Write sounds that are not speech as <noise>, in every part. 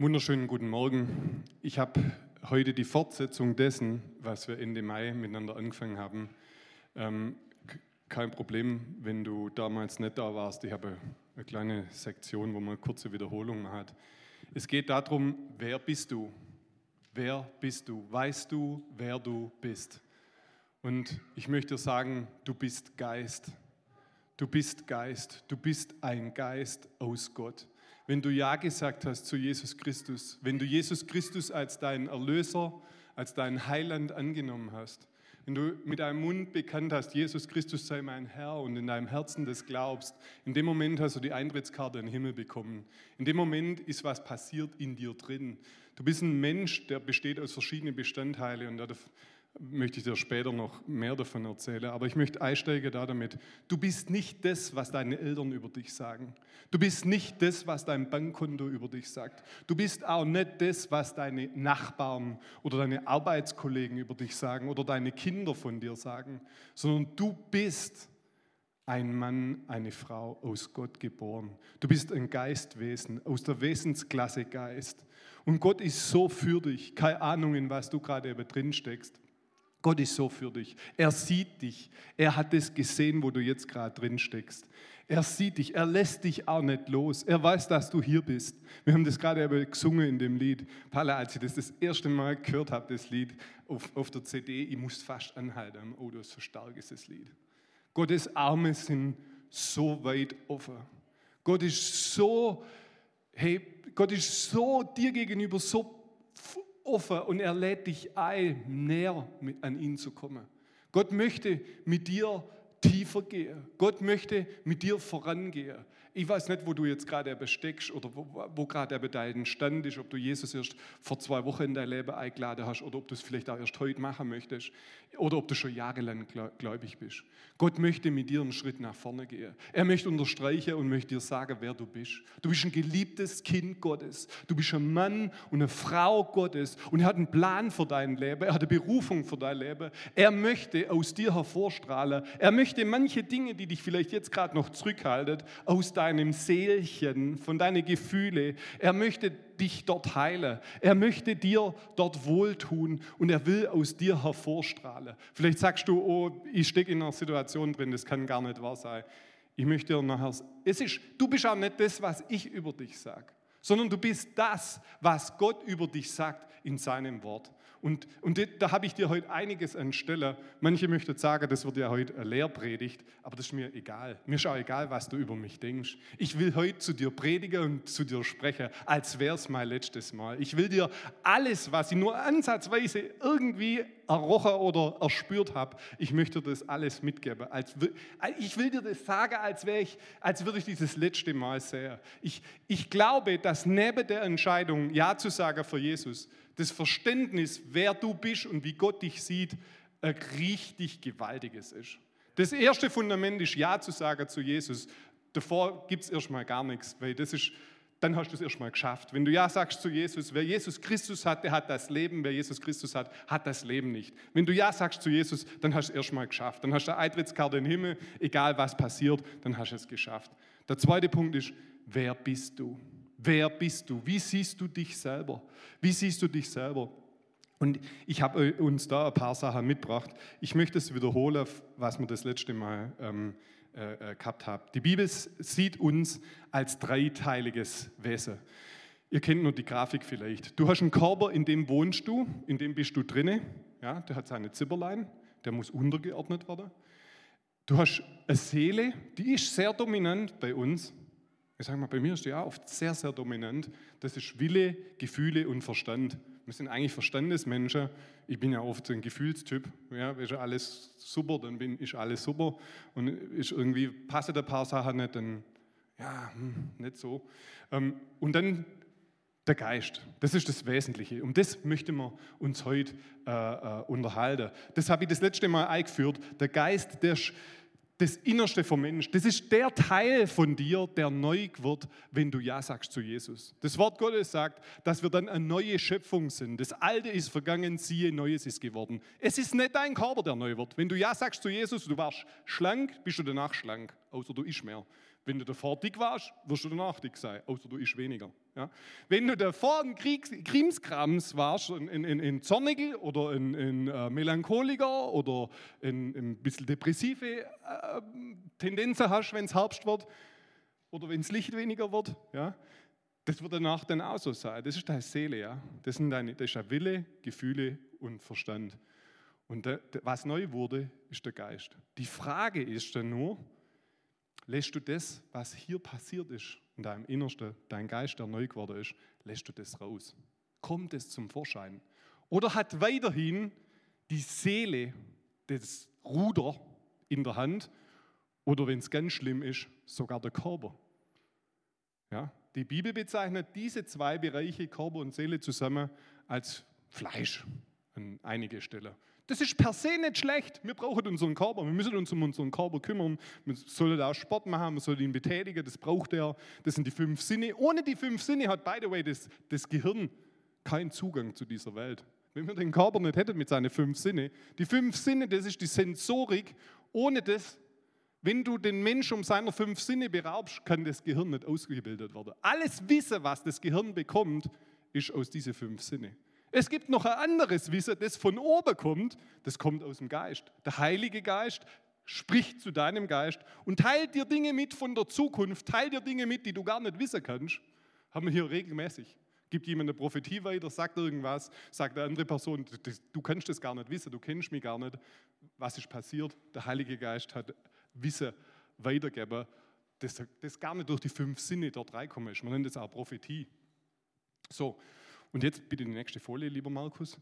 Wunderschönen guten Morgen. Ich habe heute die Fortsetzung dessen, was wir Ende Mai miteinander angefangen haben. Ähm, kein Problem, wenn du damals nicht da warst. Ich habe eine kleine Sektion, wo man kurze Wiederholung hat. Es geht darum, wer bist du? Wer bist du? Weißt du, wer du bist? Und ich möchte sagen, du bist Geist. Du bist Geist. Du bist ein Geist aus Gott wenn du Ja gesagt hast zu Jesus Christus, wenn du Jesus Christus als deinen Erlöser, als deinen Heiland angenommen hast, wenn du mit deinem Mund bekannt hast, Jesus Christus sei mein Herr und in deinem Herzen das glaubst, in dem Moment hast du die Eintrittskarte in den Himmel bekommen. In dem Moment ist was passiert in dir drin. Du bist ein Mensch, der besteht aus verschiedenen Bestandteilen und möchte ich dir später noch mehr davon erzählen. Aber ich möchte einsteigen da damit. Du bist nicht das, was deine Eltern über dich sagen. Du bist nicht das, was dein Bankkonto über dich sagt. Du bist auch nicht das, was deine Nachbarn oder deine Arbeitskollegen über dich sagen oder deine Kinder von dir sagen, sondern du bist ein Mann, eine Frau aus Gott geboren. Du bist ein Geistwesen, aus der Wesensklasse Geist. Und Gott ist so für dich. Keine Ahnung, in was du gerade drin steckst. Gott ist so für dich. Er sieht dich. Er hat es gesehen, wo du jetzt gerade drin steckst. Er sieht dich. Er lässt dich auch nicht los. Er weiß, dass du hier bist. Wir haben das gerade gesungen in dem Lied. Palle, als ich das das erste Mal gehört habe, das Lied auf, auf der CD, ich musste fast anhalten. Oh, das so stark ist das Lied. Gottes Arme sind so weit offen. Gott ist so, hey, Gott ist so dir gegenüber so offen und er lädt dich ein, näher an ihn zu kommen. Gott möchte mit dir tiefer gehen. Gott möchte mit dir vorangehen. Ich weiß nicht, wo du jetzt gerade besteckst oder wo, wo gerade dein Stand ist, ob du Jesus erst vor zwei Wochen in dein Leben eingeladen hast oder ob du es vielleicht auch erst heute machen möchtest oder ob du schon jahrelang gläubig bist. Gott möchte mit dir einen Schritt nach vorne gehen. Er möchte unterstreichen und möchte dir sagen, wer du bist. Du bist ein geliebtes Kind Gottes. Du bist ein Mann und eine Frau Gottes und er hat einen Plan für dein Leben. Er hat eine Berufung für dein Leben. Er möchte aus dir hervorstrahlen. Er möchte manche Dinge, die dich vielleicht jetzt gerade noch zurückhalten, aus deinem Seelchen, von deinen Gefühlen. Er möchte dich dort heilen. Er möchte dir dort wohltun und er will aus dir hervorstrahlen. Vielleicht sagst du, oh, ich stecke in einer Situation drin, das kann gar nicht wahr sein. Ich möchte dir nachher, es ist, du bist auch nicht das, was ich über dich sage, sondern du bist das, was Gott über dich sagt in seinem Wort. Und, und da habe ich dir heute einiges anstelle. Manche möchten sagen, das wird ja heute eine Lehrpredigt, aber das ist mir egal. Mir ist auch egal, was du über mich denkst. Ich will heute zu dir predigen und zu dir sprechen, als wäre es mein letztes Mal. Ich will dir alles, was ich nur ansatzweise irgendwie errochen oder erspürt habe, ich möchte das alles mitgeben. Ich will dir das sagen, als, ich, als würde ich dieses letzte Mal sehen. Ich, ich glaube, dass neben der Entscheidung, Ja zu sagen für Jesus, das Verständnis, wer du bist und wie Gott dich sieht, ein richtig gewaltiges ist. Das erste Fundament ist Ja zu sagen zu Jesus. Davor gibt es erstmal gar nichts, weil das ist, dann hast du es erstmal geschafft. Wenn du Ja sagst zu Jesus, wer Jesus Christus hat, der hat das Leben, wer Jesus Christus hat, hat das Leben nicht. Wenn du Ja sagst zu Jesus, dann hast du es erstmal geschafft. Dann hast du eine Eintrittskarte in den Himmel, egal was passiert, dann hast du es geschafft. Der zweite Punkt ist, wer bist du? Wer bist du? Wie siehst du dich selber? Wie siehst du dich selber? Und ich habe uns da ein paar Sachen mitgebracht. Ich möchte es wiederholen, was wir das letzte Mal ähm, äh, äh gehabt haben. Die Bibel sieht uns als dreiteiliges Wesen. Ihr kennt nur die Grafik vielleicht. Du hast einen Körper, in dem wohnst du, in dem bist du drinne. Ja, der hat seine Zipperlein, der muss untergeordnet werden. Du hast eine Seele, die ist sehr dominant bei uns. Ich sage mal, bei mir ist die auch oft sehr, sehr dominant. Das ist Wille, Gefühle und Verstand. Wir sind eigentlich Verstandesmenschen. Ich bin ja oft ein Gefühlstyp. Ja, ist alles super, dann bin, ist alles super. Und ist irgendwie passen ein paar Sachen nicht, dann ja, hm, nicht so. Ähm, und dann der Geist, das ist das Wesentliche. Um das möchten wir uns heute äh, äh, unterhalten. Das habe ich das letzte Mal eingeführt. Der Geist, der das Innerste vom Mensch. Das ist der Teil von dir, der neu wird, wenn du Ja sagst zu Jesus. Das Wort Gottes sagt, dass wir dann eine neue Schöpfung sind. Das Alte ist vergangen, siehe, Neues ist geworden. Es ist nicht dein Körper, der neu wird. Wenn du Ja sagst zu Jesus, du warst schlank, bist du danach schlank, außer du isch mehr. Wenn du davor dick warst, wirst du danach dick sein, außer du isst weniger. Ja? Wenn du davor ein Krimskrams warst, ein, ein, ein Zornigel oder ein, ein äh, Melancholiker oder ein, ein bisschen depressive äh, Tendenzen hast, wenn es Herbst wird oder wenn es Licht weniger wird, ja? das wird danach dann auch so sein. Das ist deine Seele, ja? das, sind deine, das ist dein Wille, Gefühle und Verstand. Und was neu wurde, ist der Geist. Die Frage ist dann nur, lässt du das, was hier passiert ist, in deinem Innersten, dein Geist, der neu geworden ist, lässt du das raus? Kommt es zum Vorschein? Oder hat weiterhin die Seele das Ruder in der Hand oder wenn es ganz schlimm ist, sogar der Körper? Ja, die Bibel bezeichnet diese zwei Bereiche, Körper und Seele, zusammen als Fleisch an einigen Stellen. Das ist per se nicht schlecht. Wir brauchen unseren Körper. Wir müssen uns um unseren Körper kümmern. Wir sollen auch Sport machen, wir sollen ihn betätigen. Das braucht er. Das sind die fünf Sinne. Ohne die fünf Sinne hat, by the way, das, das Gehirn keinen Zugang zu dieser Welt. Wenn wir den Körper nicht hätten mit seinen fünf Sinne, die fünf Sinne, das ist die Sensorik. Ohne das, wenn du den Menschen um seiner fünf Sinne beraubst, kann das Gehirn nicht ausgebildet werden. Alles Wissen, was das Gehirn bekommt, ist aus diesen fünf Sinne. Es gibt noch ein anderes Wissen, das von oben kommt, das kommt aus dem Geist. Der Heilige Geist spricht zu deinem Geist und teilt dir Dinge mit von der Zukunft, teilt dir Dinge mit, die du gar nicht wissen kannst. Haben wir hier regelmäßig. Gibt jemand eine Prophetie weiter, sagt irgendwas, sagt eine andere Person, du kannst das gar nicht wissen, du kennst mich gar nicht. Was ist passiert? Der Heilige Geist hat Wissen weitergegeben, das, das gar nicht durch die fünf Sinne dort reinkommen ist. Man nennt das auch Prophetie. So, und jetzt bitte die nächste Folie, lieber Markus.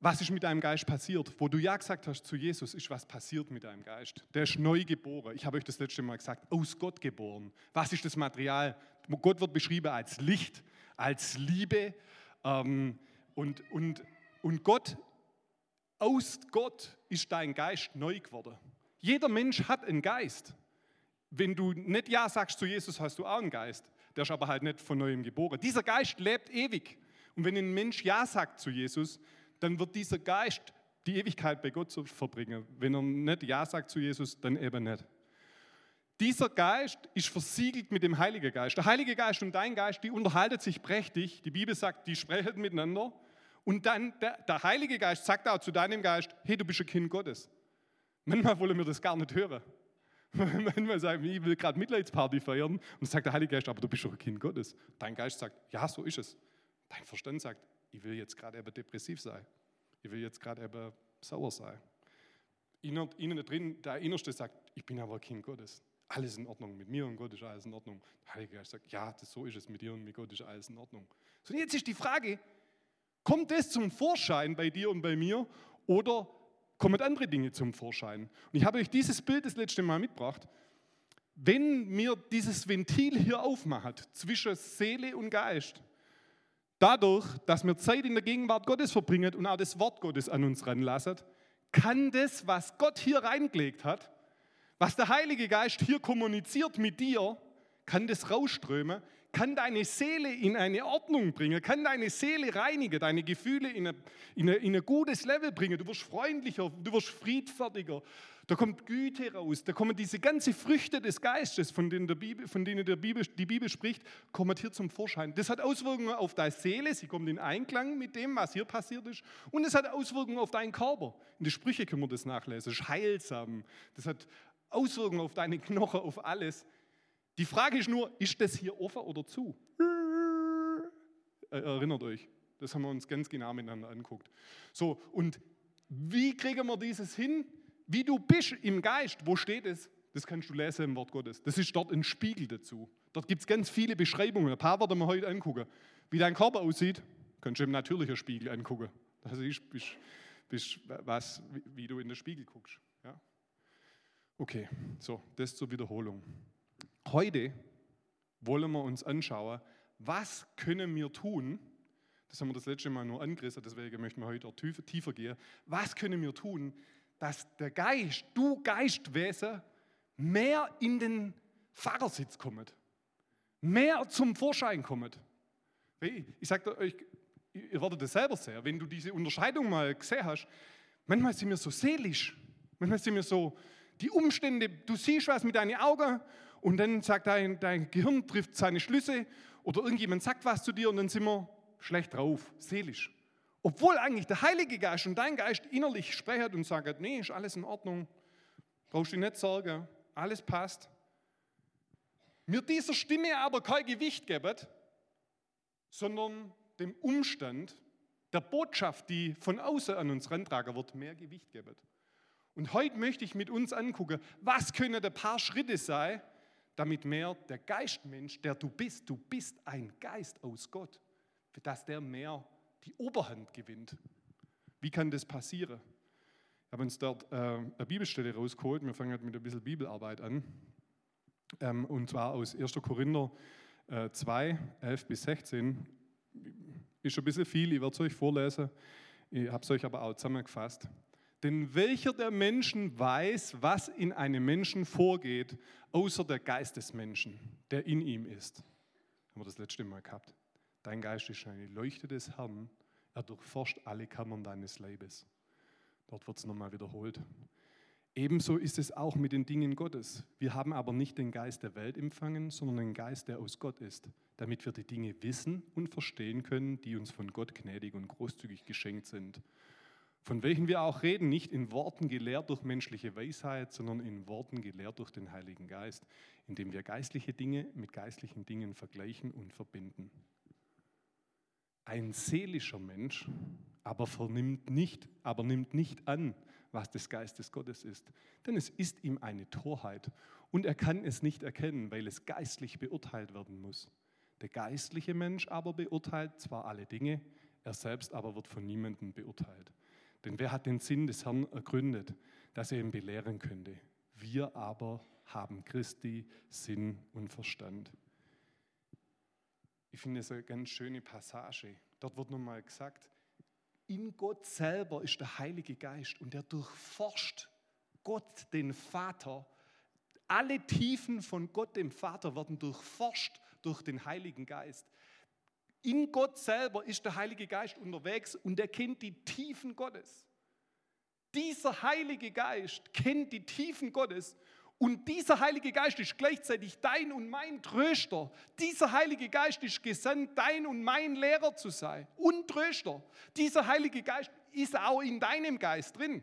Was ist mit deinem Geist passiert? Wo du ja gesagt hast zu Jesus, ist was passiert mit deinem Geist. Der ist neu geboren. Ich habe euch das letzte Mal gesagt, aus Gott geboren. Was ist das Material? Gott wird beschrieben als Licht, als Liebe. Ähm, und, und, und Gott, aus Gott ist dein Geist neu geworden. Jeder Mensch hat einen Geist. Wenn du nicht Ja sagst zu Jesus, hast du auch einen Geist. Der ist aber halt nicht von neuem geboren. Dieser Geist lebt ewig. Und wenn ein Mensch Ja sagt zu Jesus, dann wird dieser Geist die Ewigkeit bei Gott verbringen. Wenn er nicht Ja sagt zu Jesus, dann eben nicht. Dieser Geist ist versiegelt mit dem Heiligen Geist. Der Heilige Geist und dein Geist, die unterhalten sich prächtig. Die Bibel sagt, die sprechen miteinander. Und dann der, der Heilige Geist sagt auch zu deinem Geist, hey, du bist ein Kind Gottes. Manchmal wollen wir das gar nicht hören. <laughs> Manchmal sagen wir, ich will gerade Mitleidsparty feiern. Und sagt der Heilige Geist, aber du bist doch ein Kind Gottes. Dein Geist sagt, ja, so ist es. Dein Verstand sagt, ich will jetzt gerade eben depressiv sein. Ich will jetzt gerade eben sauer sein. Innen, innen drin, der Innerste sagt, ich bin aber Kind Gottes. Alles in Ordnung. Mit mir und Gott ist alles in Ordnung. Der Heilige Geist sagt, ja, das, so ist es. Mit dir und mit Gott ist alles in Ordnung. So, jetzt ist die Frage, kommt das zum Vorschein bei dir und bei mir oder kommen andere Dinge zum Vorschein? Und ich habe euch dieses Bild das letzte Mal mitgebracht. Wenn mir dieses Ventil hier aufmacht zwischen Seele und Geist, Dadurch, dass wir Zeit in der Gegenwart Gottes verbringen und auch das Wort Gottes an uns ranlassen, kann das, was Gott hier reingelegt hat, was der Heilige Geist hier kommuniziert mit dir, kann das rausströmen, kann deine Seele in eine Ordnung bringen, kann deine Seele reinigen, deine Gefühle in, eine, in, eine, in ein gutes Level bringen. Du wirst freundlicher, du wirst friedfertiger, da kommt Güte raus, da kommen diese ganzen Früchte des Geistes, von denen, der Bibel, von denen der Bibel, die Bibel spricht, kommen hier zum Vorschein. Das hat Auswirkungen auf deine Seele, sie kommt in Einklang mit dem, was hier passiert ist. Und es hat Auswirkungen auf deinen Körper. In den Sprüchen können wir das nachlesen. Das ist heilsam. Das hat Auswirkungen auf deine Knochen, auf alles. Die Frage ist nur, ist das hier offen oder zu? Erinnert euch, das haben wir uns ganz genau miteinander angeguckt. So, und wie kriegen wir dieses hin? wie du bist im Geist, wo steht es? Das kannst du lesen im Wort Gottes. Das ist dort ein Spiegel dazu. Dort gibt es ganz viele Beschreibungen. Ein paar werden wir heute angucken. Wie dein Körper aussieht, kannst du im natürlichen Spiegel angucken. Das ist, bist, bist, was, wie du in den Spiegel guckst. Ja? Okay, so, das zur Wiederholung. Heute wollen wir uns anschauen, was können wir tun, das haben wir das letzte Mal nur angerissen, deswegen möchten wir heute tiefer, tiefer gehen. Was können wir tun, dass der Geist, du Geistwesen, mehr in den Fahrersitz kommt, mehr zum Vorschein kommt. Ich sage euch, ihr werdet das selber sehen, wenn du diese Unterscheidung mal gesehen hast, manchmal sind wir so seelisch, manchmal sind wir so, die Umstände, du siehst was mit deinen Augen und dann sagt dein, dein Gehirn, trifft seine Schlüsse oder irgendjemand sagt was zu dir und dann sind wir schlecht drauf, seelisch. Obwohl eigentlich der Heilige Geist und dein Geist innerlich sprechen und sagen, nee, ist alles in Ordnung, brauchst dich nicht sorgen, alles passt. Mir dieser Stimme aber kein Gewicht geben, sondern dem Umstand, der Botschaft, die von außen an uns rantragen wird, mehr Gewicht geben. Und heute möchte ich mit uns angucken, was können ein paar Schritte sein, damit mehr der Geistmensch, der du bist, du bist ein Geist aus Gott, dass der mehr die Oberhand gewinnt. Wie kann das passieren? Ich habe uns dort äh, eine Bibelstelle rausgeholt. Wir fangen halt mit ein bisschen Bibelarbeit an. Ähm, und zwar aus 1. Korinther äh, 2, 11 bis 16. Ist ein bisschen viel, ich werde es euch vorlesen. Ich habe es euch aber auch zusammengefasst. Denn welcher der Menschen weiß, was in einem Menschen vorgeht, außer der Geist des Menschen, der in ihm ist? Haben wir das letzte Mal gehabt. Dein Geist ist eine Leuchte des Herrn. Er durchforscht alle Kammern deines Leibes. Dort wird es nochmal wiederholt. Ebenso ist es auch mit den Dingen Gottes. Wir haben aber nicht den Geist der Welt empfangen, sondern den Geist, der aus Gott ist, damit wir die Dinge wissen und verstehen können, die uns von Gott gnädig und großzügig geschenkt sind. Von welchen wir auch reden, nicht in Worten gelehrt durch menschliche Weisheit, sondern in Worten gelehrt durch den Heiligen Geist, indem wir geistliche Dinge mit geistlichen Dingen vergleichen und verbinden. Ein seelischer Mensch aber vernimmt nicht, aber nimmt nicht an, was des Geistes Gottes ist. Denn es ist ihm eine Torheit und er kann es nicht erkennen, weil es geistlich beurteilt werden muss. Der geistliche Mensch aber beurteilt zwar alle Dinge, er selbst aber wird von niemandem beurteilt. Denn wer hat den Sinn des Herrn ergründet, dass er ihn belehren könnte? Wir aber haben Christi Sinn und Verstand. Ich finde es eine ganz schöne Passage. Dort wird nochmal gesagt, in Gott selber ist der Heilige Geist und der durchforscht Gott, den Vater. Alle Tiefen von Gott, dem Vater, werden durchforscht durch den Heiligen Geist. In Gott selber ist der Heilige Geist unterwegs und er kennt die Tiefen Gottes. Dieser Heilige Geist kennt die Tiefen Gottes und dieser Heilige Geist ist gleichzeitig dein und mein Tröster. Dieser Heilige Geist ist gesandt, dein und mein Lehrer zu sein und Tröster. Dieser Heilige Geist ist auch in deinem Geist drin.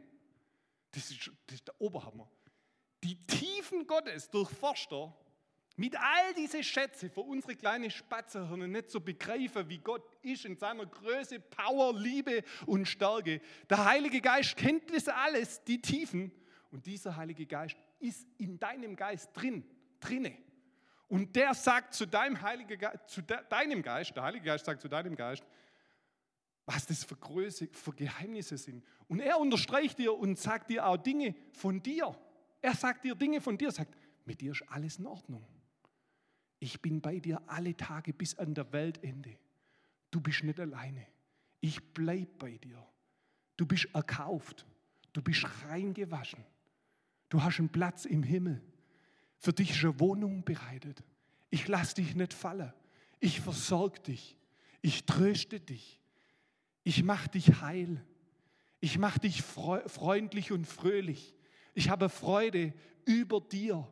Das ist, das ist der Oberhammer. Die Tiefen Gottes durchforscht er mit all diesen Schätze für unsere kleine Spatzerhirne nicht so begreifen, wie Gott ist in seiner Größe, Power, Liebe und Stärke. Der Heilige Geist kennt das alles, die Tiefen. Und dieser Heilige Geist ist in deinem Geist drin, drinne. Und der sagt zu deinem Heiligen Geist, zu de, deinem Geist, der Heilige Geist sagt zu deinem Geist, was das für Größe, für Geheimnisse sind. Und er unterstreicht dir und sagt dir auch Dinge von dir. Er sagt dir Dinge von dir, sagt, mit dir ist alles in Ordnung. Ich bin bei dir alle Tage bis an der Weltende. Du bist nicht alleine. Ich bleib bei dir. Du bist erkauft. Du bist reingewaschen. Du hast einen Platz im Himmel. Für dich ist eine Wohnung bereitet. Ich lasse dich nicht fallen. Ich versorge dich. Ich tröste dich. Ich mache dich heil. Ich mache dich freundlich und fröhlich. Ich habe Freude über dir.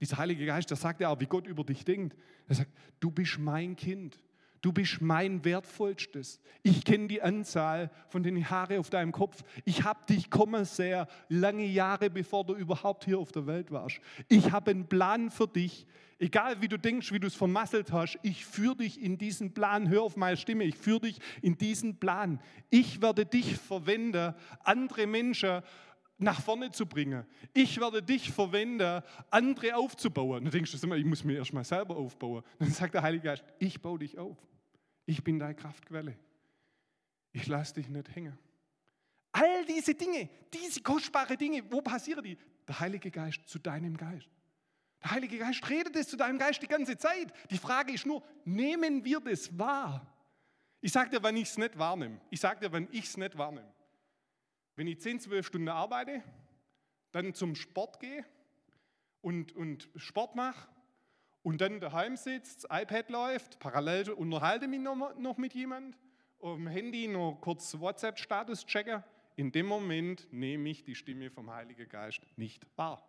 Dieser Heilige Geist, der sagt ja auch, wie Gott über dich denkt. Er sagt, du bist mein Kind. Du bist mein wertvollstes. Ich kenne die Anzahl von den Haare auf deinem Kopf. Ich habe dich kommen sehr lange Jahre, bevor du überhaupt hier auf der Welt warst. Ich habe einen Plan für dich. Egal wie du denkst, wie du es vermasselt hast, ich führe dich in diesen Plan. Hör auf meine Stimme, ich führe dich in diesen Plan. Ich werde dich verwenden, andere Menschen nach vorne zu bringen. Ich werde dich verwenden, andere aufzubauen. Du denkst du immer, ich muss mir erstmal selber aufbauen. <laughs> Dann sagt der Heilige Geist, ich baue dich auf. Ich bin deine Kraftquelle. Ich lasse dich nicht hängen. All diese Dinge, diese kostbaren Dinge, wo passieren die? Der Heilige Geist zu deinem Geist. Der Heilige Geist redet es zu deinem Geist die ganze Zeit. Die Frage ist nur, nehmen wir das wahr? Ich sage dir, wenn ich es nicht wahrnehme. Ich sage dir, wenn ich es nicht wahrnehme. Wenn ich 10, 12 Stunden arbeite, dann zum Sport gehe und, und Sport mache und dann daheim sitzt, das iPad läuft, parallel unterhalte mich noch, noch mit jemand, dem Handy noch kurz WhatsApp-Status checken, in dem Moment nehme ich die Stimme vom Heiligen Geist nicht wahr.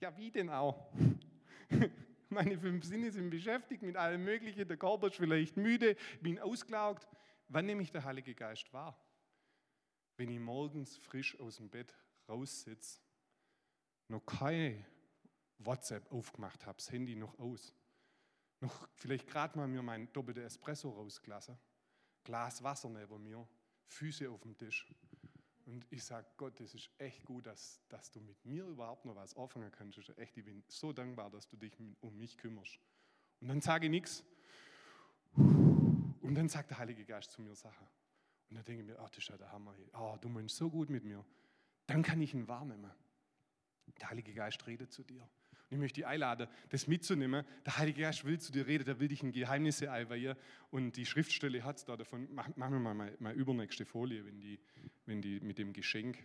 Ja, wie denn auch? <laughs> Meine fünf Sinne sind beschäftigt mit allem Möglichen. Der Körper ist vielleicht müde, bin ausgelaugt. Wann nehme ich den Heiligen Geist wahr? Wenn ich morgens frisch aus dem Bett raussitze, noch keine WhatsApp aufgemacht habe, das Handy noch aus, noch vielleicht gerade mal mir mein doppelter Espresso rausgelassen, Glas Wasser neben mir, Füße auf dem Tisch. Und ich sage, Gott, das ist echt gut, dass, dass du mit mir überhaupt noch was anfangen kannst. Echt, ich bin so dankbar, dass du dich um mich kümmerst. Und dann sage ich nichts. Und dann sagt der Heilige Geist zu mir Sachen. Und dann denke ich mir, ach, das ist ja der Hammer. Oh, du meinst so gut mit mir. Dann kann ich ihn wahrnehmen. Der Heilige Geist redet zu dir. Und ich möchte dich einladen, das mitzunehmen. Der Heilige Geist will zu dir reden, der will dich in Geheimnisse einweihen. Und die Schriftstelle hat es da davon. Machen wir mal, mal, mal übernächste Folie, wenn die, wenn die mit dem Geschenk.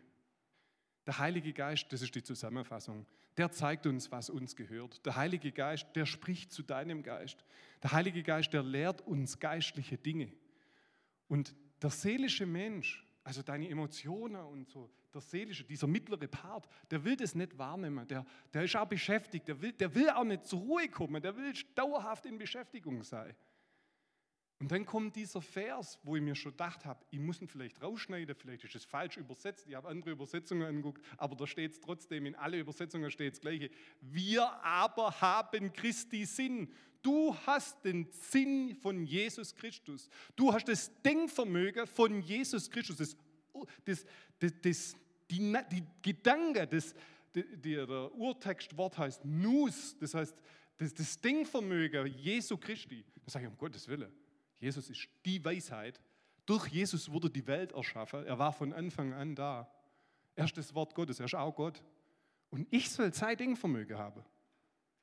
Der Heilige Geist, das ist die Zusammenfassung, der zeigt uns, was uns gehört. Der Heilige Geist, der spricht zu deinem Geist. Der Heilige Geist, der lehrt uns geistliche Dinge. Und der seelische Mensch, also deine Emotionen und so, der seelische, dieser mittlere Part, der will das nicht wahrnehmen, der, der ist auch beschäftigt, der will, der will auch nicht zur Ruhe kommen, der will dauerhaft in Beschäftigung sein. Und dann kommt dieser Vers, wo ich mir schon gedacht habe, ich muss ihn vielleicht rausschneiden, vielleicht ist es falsch übersetzt, ich habe andere Übersetzungen angeguckt, aber da steht es trotzdem, in alle Übersetzungen steht das Gleiche. Wir aber haben Christi Sinn. Du hast den Sinn von Jesus Christus. Du hast das Denkvermögen von Jesus Christus. Das, das, das, das die, die Gedanke, das, die, der Urtextwort heißt Nus, das heißt das, das Denkvermögen Jesu Christi. Da sage ich, um Gottes Willen, Jesus ist die Weisheit. Durch Jesus wurde die Welt erschaffen. Er war von Anfang an da. Er ist das Wort Gottes, er ist auch Gott. Und ich soll sein Denkvermögen haben.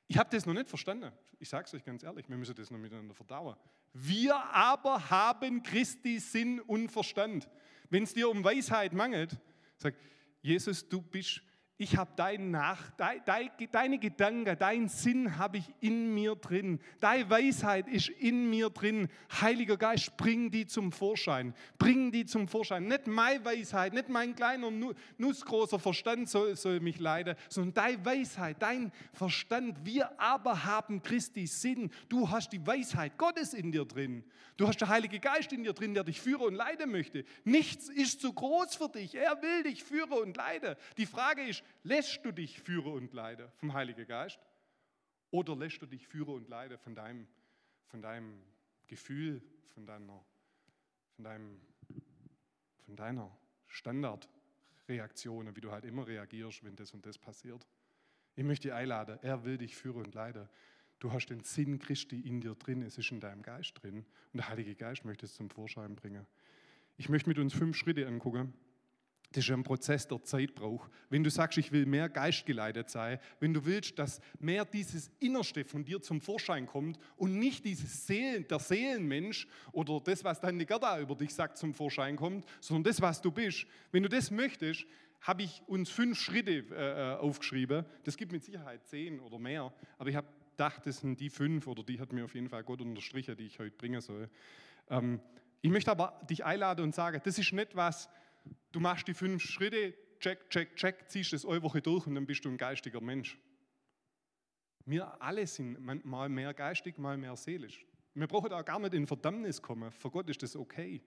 Ich habe das noch nicht verstanden. Ich sage es euch ganz ehrlich, wir müssen das noch miteinander verdauen. Wir aber haben Christi Sinn und Verstand. Wenn es dir um Weisheit mangelt, sag, Jesus, du bist ich habe dein Nach, dein, dein, deine Gedanken, dein Sinn habe ich in mir drin. Deine Weisheit ist in mir drin. Heiliger Geist, bring die zum Vorschein. Bring die zum Vorschein. Nicht meine Weisheit, nicht mein kleiner, nussgroßer Verstand soll, soll mich leiden, sondern deine Weisheit, dein Verstand. Wir aber haben Christi Sinn. Du hast die Weisheit Gottes in dir drin. Du hast den Heiligen Geist in dir drin, der dich führen und leiden möchte. Nichts ist zu groß für dich. Er will dich führen und leiden. Die Frage ist, lässt du dich führen und leiden vom Heiligen Geist? Oder lässt du dich führen und leiden von deinem, von deinem Gefühl, von deiner, von deinem, von deiner Standardreaktion, wie du halt immer reagierst, wenn das und das passiert? Ich möchte dich einladen, er will dich führen und leiden. Du hast den Sinn Christi in dir drin, es ist in deinem Geist drin und der Heilige Geist möchte es zum Vorschein bringen. Ich möchte mit uns fünf Schritte angucken. Das ist ein Prozess, der Zeit braucht. Wenn du sagst, ich will mehr geistgeleitet sein, wenn du willst, dass mehr dieses Innerste von dir zum Vorschein kommt und nicht dieses Seelen, der Seelenmensch oder das, was deine Gerda über dich sagt, zum Vorschein kommt, sondern das, was du bist. Wenn du das möchtest, habe ich uns fünf Schritte äh, äh aufgeschrieben. Das gibt mit Sicherheit zehn oder mehr, aber ich habe gedacht, das sind die fünf oder die hat mir auf jeden Fall Gott unterstrichen, die ich heute bringen soll. Ähm, ich möchte aber dich einladen und sagen, das ist nicht was, du machst die fünf Schritte, check, check, check, ziehst das eine Woche durch und dann bist du ein geistiger Mensch. Wir alle sind mal mehr geistig, mal mehr seelisch. Wir brauchen da gar nicht in Verdammnis kommen. Vor Gott ist das okay.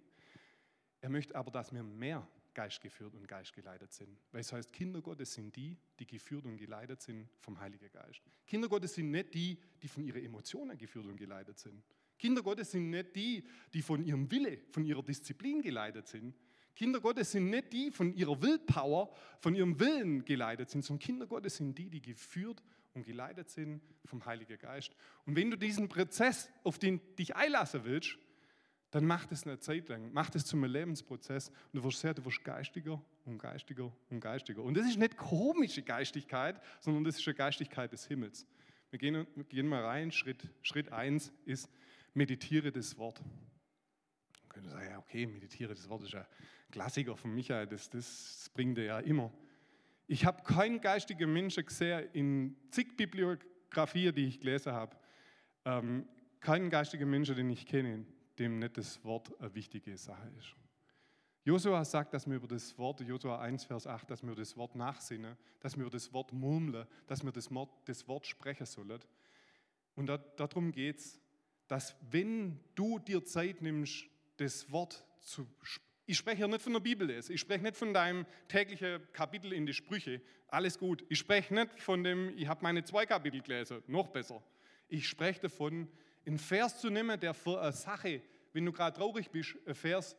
Er möchte aber, dass wir mehr geistgeführt und geistgeleitet sind. Weil es heißt, Kinder Gottes sind die, die geführt und geleitet sind vom Heiligen Geist. Kinder Gottes sind nicht die, die von ihren Emotionen geführt und geleitet sind. Kinder Gottes sind nicht die, die von ihrem Wille, von ihrer Disziplin geleitet sind. Kinder Gottes sind nicht die von ihrer Willpower, von ihrem Willen geleitet sind, sondern Kinder Gottes sind die, die geführt und geleitet sind vom Heiligen Geist. Und wenn du diesen Prozess, auf den dich einlassen willst, dann mach das eine Zeit lang, mach das zum Lebensprozess und du wirst sehen, du wirst geistiger und geistiger und geistiger. Und das ist nicht komische Geistigkeit, sondern das ist eine Geistigkeit des Himmels. Wir gehen, wir gehen mal rein, Schritt, Schritt eins ist, meditiere das Wort. Man könnte sagen, ja okay, meditiere das Wort, ist ein Klassiker von Michael, das, das bringt er ja immer. Ich habe keinen geistigen Menschen gesehen in zig Bibliografien, die ich gelesen habe, ähm, keinen geistigen Menschen, den ich kenne, dem nicht das Wort eine wichtige Sache ist. Josua sagt, dass wir über das Wort, Josua 1, Vers 8, dass wir das Wort nachsinnen, dass wir das Wort murmeln, dass wir das Wort, das Wort sprechen sollen. Und da, darum geht es, dass wenn du dir Zeit nimmst, das Wort zu ich spreche hier nicht von der Bibel, ich spreche nicht von deinem täglichen Kapitel in die Sprüche, alles gut. Ich spreche nicht von dem, ich habe meine zwei Kapitel gelesen, noch besser. Ich spreche davon, einen Vers zu nehmen, der für eine Sache, wenn du gerade traurig bist, ein Vers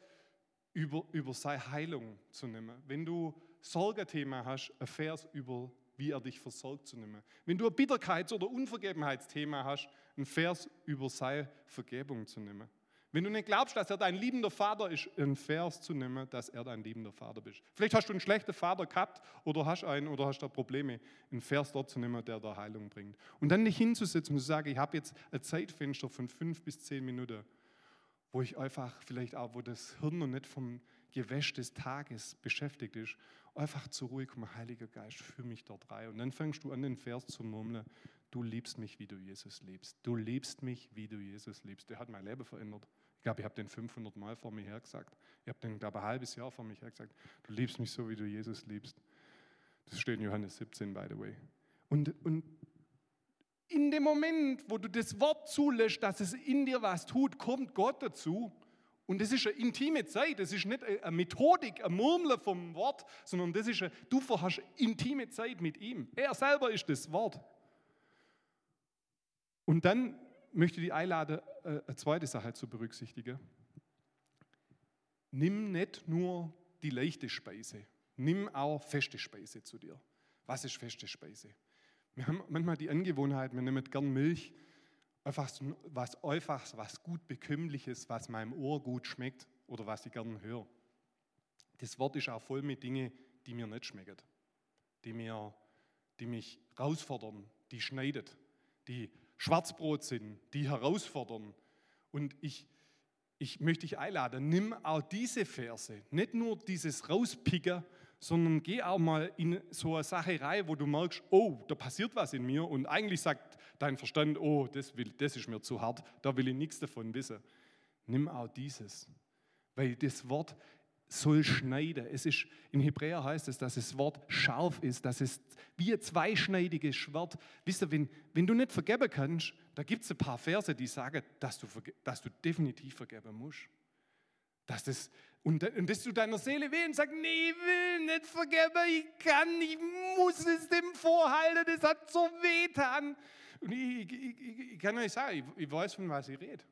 über, über seine Heilung zu nehmen. Wenn du Sorgenthema hast, ein Vers über wie er dich versorgt zu nehmen. Wenn du ein Bitterkeits- oder Unvergebenheitsthema hast, ein Vers über seine Vergebung zu nehmen. Wenn du nicht glaubst, dass er dein liebender Vater ist, ein Vers zu nehmen, dass er dein liebender Vater ist. Vielleicht hast du einen schlechten Vater gehabt oder hast einen oder hast da Probleme, einen Vers dort zu nehmen, der da Heilung bringt. Und dann nicht hinzusetzen und zu sagen, ich habe jetzt ein Zeitfenster von fünf bis zehn Minuten, wo ich einfach vielleicht auch, wo das Hirn noch nicht vom Gewäsch des Tages beschäftigt ist, einfach zur Ruhe kommen, Heiliger Geist, führ mich dort rein. Und dann fängst du an, den Vers zu murmeln, du liebst mich, wie du Jesus liebst. Du liebst mich, wie du Jesus liebst. Der hat mein Leben verändert. Glaube, ich habe den 500 Mal vor mir her gesagt. Ich habe den, glaube ich, ein halbes Jahr vor mir her gesagt. Du liebst mich so, wie du Jesus liebst. Das steht in Johannes 17, by the way. Und, und in dem Moment, wo du das Wort zulässt, dass es in dir was tut, kommt Gott dazu und das ist eine intime Zeit, das ist nicht eine Methodik, ein Murmeln vom Wort, sondern das ist eine, du hast intime Zeit mit ihm. Er selber ist das Wort. Und dann möchte dich einladen, äh, eine zweite Sache zu berücksichtigen. Nimm nicht nur die leichte Speise, nimm auch feste Speise zu dir. Was ist feste Speise? Wir haben manchmal die Angewohnheit, wir nehmen gern Milch einfach was Einfaches, was gut bekömmliches, was meinem Ohr gut schmeckt oder was ich gerne höre. Das Wort ist auch voll mit Dingen, die mir nicht schmecken, die, mir, die mich herausfordern, die schneidet, die Schwarzbrot sind, die herausfordern. Und ich, ich möchte dich einladen, nimm auch diese Verse, nicht nur dieses Rauspicken, sondern geh auch mal in so eine Sache rein, wo du merkst, oh, da passiert was in mir und eigentlich sagt dein Verstand, oh, das, will, das ist mir zu hart, da will ich nichts davon wissen. Nimm auch dieses, weil das Wort soll schneiden. Es ist, in Hebräer heißt es, dass das Wort scharf ist, dass es wie ein zweischneidiges Schwert. Wisst ihr, wenn, wenn du nicht vergeben kannst, da gibt es ein paar Verse, die sagen, dass du, dass du definitiv vergeben musst. Dass das, und, und das tut deiner Seele weh und sagt, nee, ich will nicht vergeben, ich kann, ich muss es dem vorhalten, das hat so weh getan. Und ich, ich, ich, ich, kann euch sagen, ich, weiß, von was ich rede.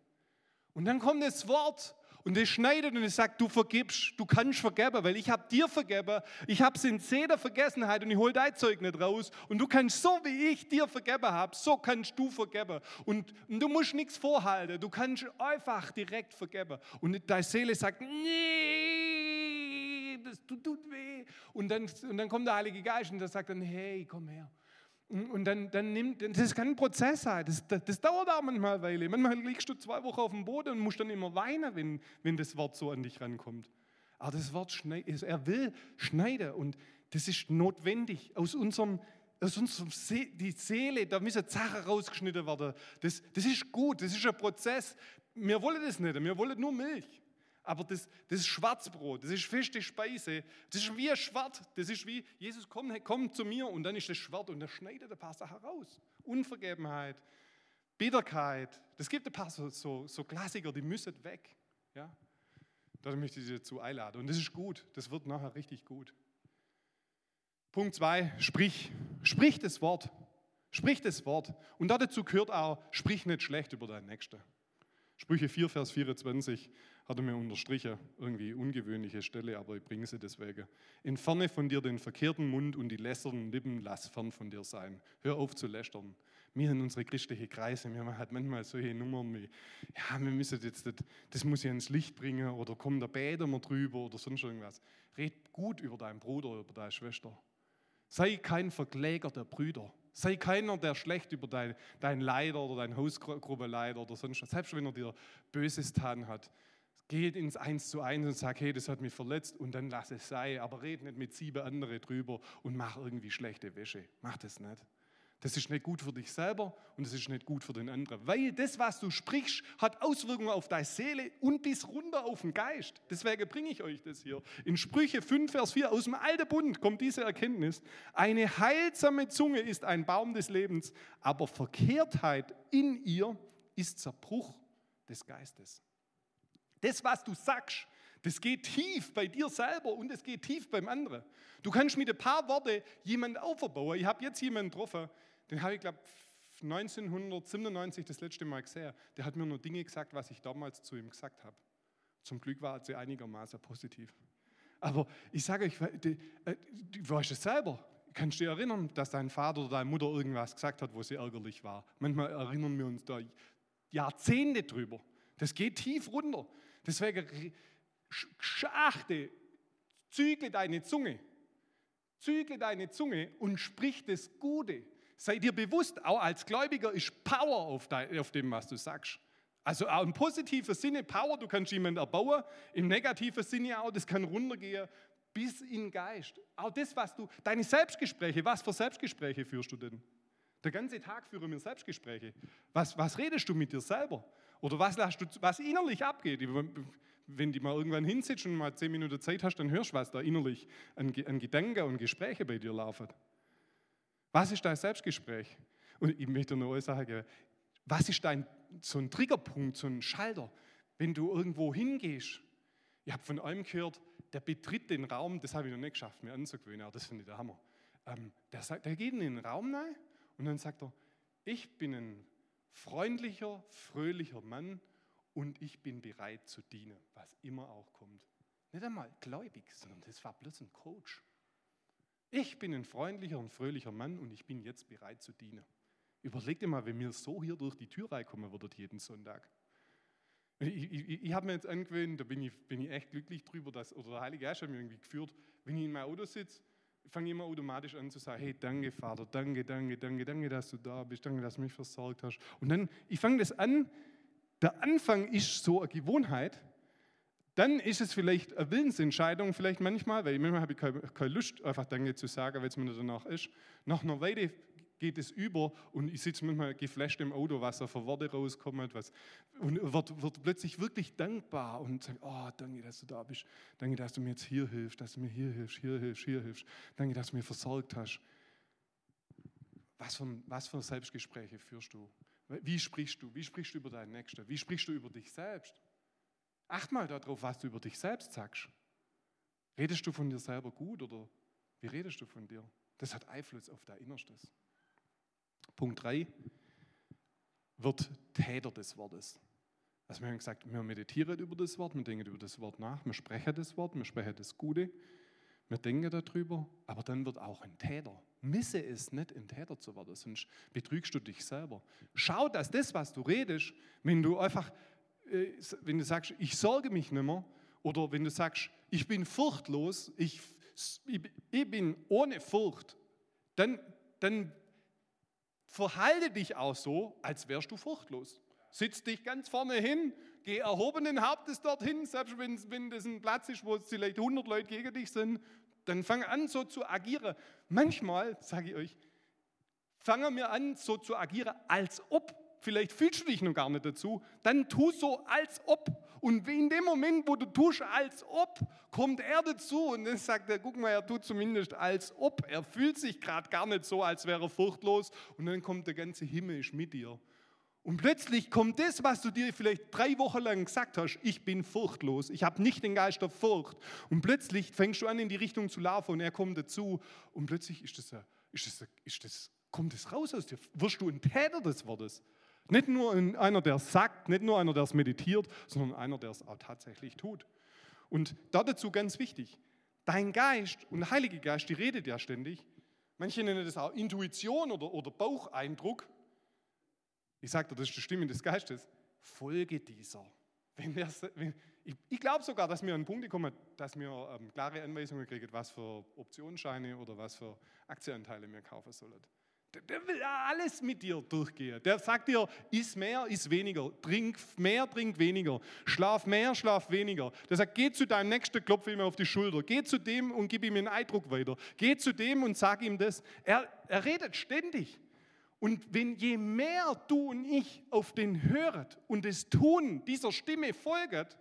Und dann kommt das Wort und es schneidet und es sagt, du vergibst, du kannst vergeben, weil ich habe dir vergeben, ich habe es in zeder Vergessenheit und ich hole dein Zeug nicht raus und du kannst so, wie ich dir vergeben habe, so kannst du vergeben. Und, und du musst nichts vorhalten, du kannst einfach direkt vergeben. Und deine Seele sagt, nee, das tut, tut weh. Und dann, und dann kommt der Heilige Geist und der sagt dann, hey, komm her. Und dann, dann nimmt, das kann ein Prozess sein, das, das, das dauert auch manchmal eine Weile. Manchmal liegst du zwei Wochen auf dem Boden und musst dann immer weinen, wenn, wenn das Wort so an dich rankommt. Aber das Wort schneidet, er will schneiden und das ist notwendig. Aus unserem, aus unserem See, die Seele, da müssen Sachen rausgeschnitten werden. Das, das ist gut, das ist ein Prozess. Wir wollen das nicht, wir wollen nur Milch. Aber das, das ist Schwarzbrot, das ist feste Speise. Das ist wie ein Schwert. Das ist wie, Jesus, komm, komm zu mir und dann ist das Schwert und dann schneidet ein paar Sachen raus. Unvergebenheit, Bitterkeit. Das gibt ein paar so, so, so Klassiker, die müssen weg. Ja? Da möchte ich Sie dazu einladen. Und das ist gut. Das wird nachher richtig gut. Punkt zwei, sprich. Sprich das Wort. Sprich das Wort. Und dazu gehört auch, sprich nicht schlecht über deinen Nächsten. Sprüche 4, Vers 24 hat er mir unterstrichen, irgendwie ungewöhnliche Stelle, aber ich bringe sie deswegen. Entferne von dir den verkehrten Mund und die lästernden Lippen, lass fern von dir sein. Hör auf zu lästern. Wir in unsere christlichen Kreise, wir haben halt manchmal solche Nummern wie, ja, wir müssen jetzt, das, das muss ich ins Licht bringen oder komm, da beten wir drüber oder sonst irgendwas. Red gut über deinen Bruder oder über deine Schwester. Sei kein Verkläger der Brüder. Sei keiner, der schlecht über dein, dein Leiter oder dein Hausgruppeleiter oder sonst was, selbst wenn er dir Böses getan hat. Geht ins Eins zu Eins und sag, hey, das hat mich verletzt und dann lass es sein. Aber red nicht mit sieben anderen drüber und mach irgendwie schlechte Wäsche. Mach das nicht. Das ist nicht gut für dich selber und das ist nicht gut für den anderen. Weil das, was du sprichst, hat Auswirkungen auf deine Seele und bis runter auf den Geist. Deswegen bringe ich euch das hier. In Sprüche 5, Vers 4 aus dem Alten Bund kommt diese Erkenntnis. Eine heilsame Zunge ist ein Baum des Lebens, aber Verkehrtheit in ihr ist Zerbruch des Geistes. Das, was du sagst, das geht tief bei dir selber und es geht tief beim anderen. Du kannst mit ein paar Worten jemanden aufbauen. Ich habe jetzt jemanden getroffen, den habe ich, glaube 1997 das letzte Mal gesehen. Der hat mir nur Dinge gesagt, was ich damals zu ihm gesagt habe. Zum Glück war sie einigermaßen positiv. Aber ich sage euch, du, äh, du weißt es selber. Kannst du dich erinnern, dass dein Vater oder deine Mutter irgendwas gesagt hat, wo sie ärgerlich war? Manchmal erinnern wir uns da Jahrzehnte drüber. Das geht tief runter. Deswegen achte, zügle deine Zunge. Zügle deine Zunge und sprich das Gute. Sei dir bewusst, auch als Gläubiger ist Power auf, dein, auf dem, was du sagst. Also auch im positiven Sinne Power, du kannst jemanden erbauen, im negativen Sinne auch, das kann runtergehen bis in den Geist. Auch das, was du, deine Selbstgespräche, was für Selbstgespräche führst du denn? Der ganze Tag führen wir Selbstgespräche. Was, was redest du mit dir selber? Oder was, lässt du, was innerlich abgeht? Wenn du mal irgendwann hinsitzt und mal zehn Minuten Zeit hast, dann hörst du, was da innerlich an, an Gedanken und Gespräche bei dir laufen. Was ist dein Selbstgespräch? Und ich möchte nur sagen, was ist dein so ein Triggerpunkt, so ein Schalter, wenn du irgendwo hingehst? Ich habe von einem gehört, der betritt den Raum, das habe ich noch nicht geschafft, mir anzugewöhnen, aber das finde ich der Hammer. Ähm, der, sagt, der geht in den Raum rein und dann sagt er, ich bin ein freundlicher, fröhlicher Mann und ich bin bereit zu dienen, was immer auch kommt. Nicht einmal gläubig, sondern das war bloß ein Coach. Ich bin ein freundlicher und fröhlicher Mann und ich bin jetzt bereit zu dienen. Überleg dir mal, wenn wir so hier durch die Tür reinkommen würden jeden Sonntag. Ich, ich, ich habe mir jetzt angewöhnt, da bin ich, bin ich echt glücklich drüber, dass, oder der Heilige Geist hat mir irgendwie geführt, wenn ich in meinem Auto sitze, fange ich immer automatisch an zu sagen, hey, danke Vater, danke, danke, danke, danke, dass du da bist, danke, dass du mich versorgt hast. Und dann, ich fange das an, der Anfang ist so eine Gewohnheit, dann ist es vielleicht eine Willensentscheidung, vielleicht manchmal, weil manchmal habe ich keine, Lust, einfach Danke zu sagen, weil es mir danach ist. Nach einer Weile geht es über und ich sitze manchmal geflasht im Auto, was da für Worte rauskommt was, und wird, wird plötzlich wirklich dankbar und sagt, oh, danke, dass du da bist. Danke, dass du mir jetzt hier hilfst, dass du mir hier hilfst, hier hilfst, hier hilfst. Danke, dass du mir versorgt hast. Was für, was für Selbstgespräche führst du? Wie sprichst du? Wie sprichst du über deinen Nächsten? Wie sprichst du über dich selbst? Acht mal darauf, was du über dich selbst sagst. Redest du von dir selber gut oder wie redest du von dir? Das hat Einfluss auf dein Innerstes. Punkt 3 wird Täter des Wortes. Also wir haben gesagt, wir meditieren über das Wort, wir denken über das Wort nach, wir sprechen das Wort, wir sprechen das Gute, wir denken darüber, aber dann wird auch ein Täter. Misse es nicht, ein Täter zu werden, sonst betrügst du dich selber. Schau, dass das, was du redest, wenn du einfach wenn du sagst, ich sorge mich nicht mehr, oder wenn du sagst, ich bin furchtlos, ich, ich bin ohne Furcht, dann, dann verhalte dich auch so, als wärst du furchtlos. Sitz dich ganz vorne hin, geh erhobenen Hauptes dorthin, selbst wenn, wenn das ein Platz ist, wo vielleicht 100 Leute gegen dich sind, dann fang an so zu agieren. Manchmal, sage ich euch, fangen wir an so zu agieren, als ob vielleicht fühlst du dich noch gar nicht dazu, dann tu so, als ob. Und in dem Moment, wo du tust, als ob, kommt er dazu und dann sagt er, guck mal, er tut zumindest als ob. Er fühlt sich gerade gar nicht so, als wäre er furchtlos. Und dann kommt der ganze Himmel mit dir. Und plötzlich kommt das, was du dir vielleicht drei Wochen lang gesagt hast, ich bin furchtlos, ich habe nicht den Geist der Furcht. Und plötzlich fängst du an, in die Richtung zu laufen und er kommt dazu. Und plötzlich ist das, ist das, ist das, kommt das raus aus dir. Wirst du ein Täter des Wortes. Nicht nur einer, der es sagt, nicht nur einer, der es meditiert, sondern einer, der es auch tatsächlich tut. Und dazu ganz wichtig, dein Geist und der Heilige Geist, die redet ja ständig. Manche nennen das auch Intuition oder, oder Baucheindruck. Ich sage dir, das ist die Stimme des Geistes. Folge dieser. Wenn wenn, ich, ich glaube sogar, dass wir an Punkte kommen, dass wir ähm, klare Anweisungen kriegen, was für Optionsscheine oder was für Aktienanteile wir kaufen sollen. Der will alles mit dir durchgehen. Der sagt dir, iss mehr, iss weniger. Trink mehr, trink weniger. Schlaf mehr, schlaf weniger. Der sagt, geh zu deinem Nächsten, klopf ihm auf die Schulter. Geh zu dem und gib ihm einen Eindruck weiter. Geh zu dem und sag ihm das. Er, er redet ständig. Und wenn je mehr du und ich auf den höret und das Tun dieser Stimme folget,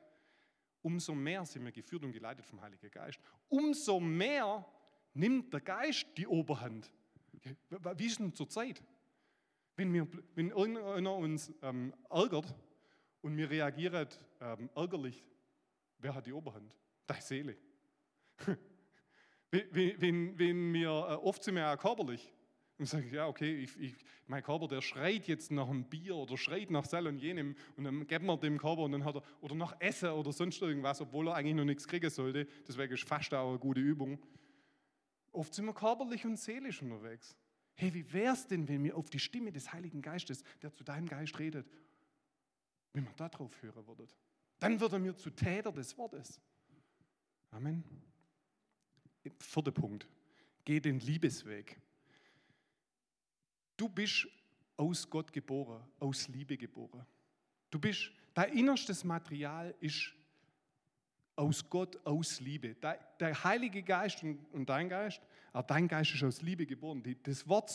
umso mehr sind wir geführt und geleitet vom Heiligen Geist. Umso mehr nimmt der Geist die Oberhand. Wie ist denn zur Zeit? Wenn, wir, wenn irgendeiner uns ähm, ärgert und wir reagieren ähm, ärgerlich, wer hat die Oberhand? Deine Seele. <laughs> wenn, wenn, wenn wir, äh, oft sind wir ja körperlich und sagen, ja, okay, ich, ich, mein Körper, der schreit jetzt nach einem Bier oder schreit nach Sell und jenem und dann geben wir dem Körper und dann hat er, oder nach Essen oder sonst irgendwas, obwohl er eigentlich noch nichts kriegen sollte. Deswegen ist fast auch eine gute Übung. Oft sind wir körperlich und seelisch unterwegs. Hey, wie wäre es denn, wenn wir auf die Stimme des Heiligen Geistes, der zu deinem Geist redet, wenn wir darauf hören würden? Dann wird er mir zu Täter des Wortes. Amen. Vierter Punkt. Geh den Liebesweg. Du bist aus Gott geboren, aus Liebe geboren. Du bist, dein innerstes Material ist aus Gott, aus Liebe. Der Heilige Geist und dein Geist, aber dein Geist ist aus Liebe geboren. Das Wort,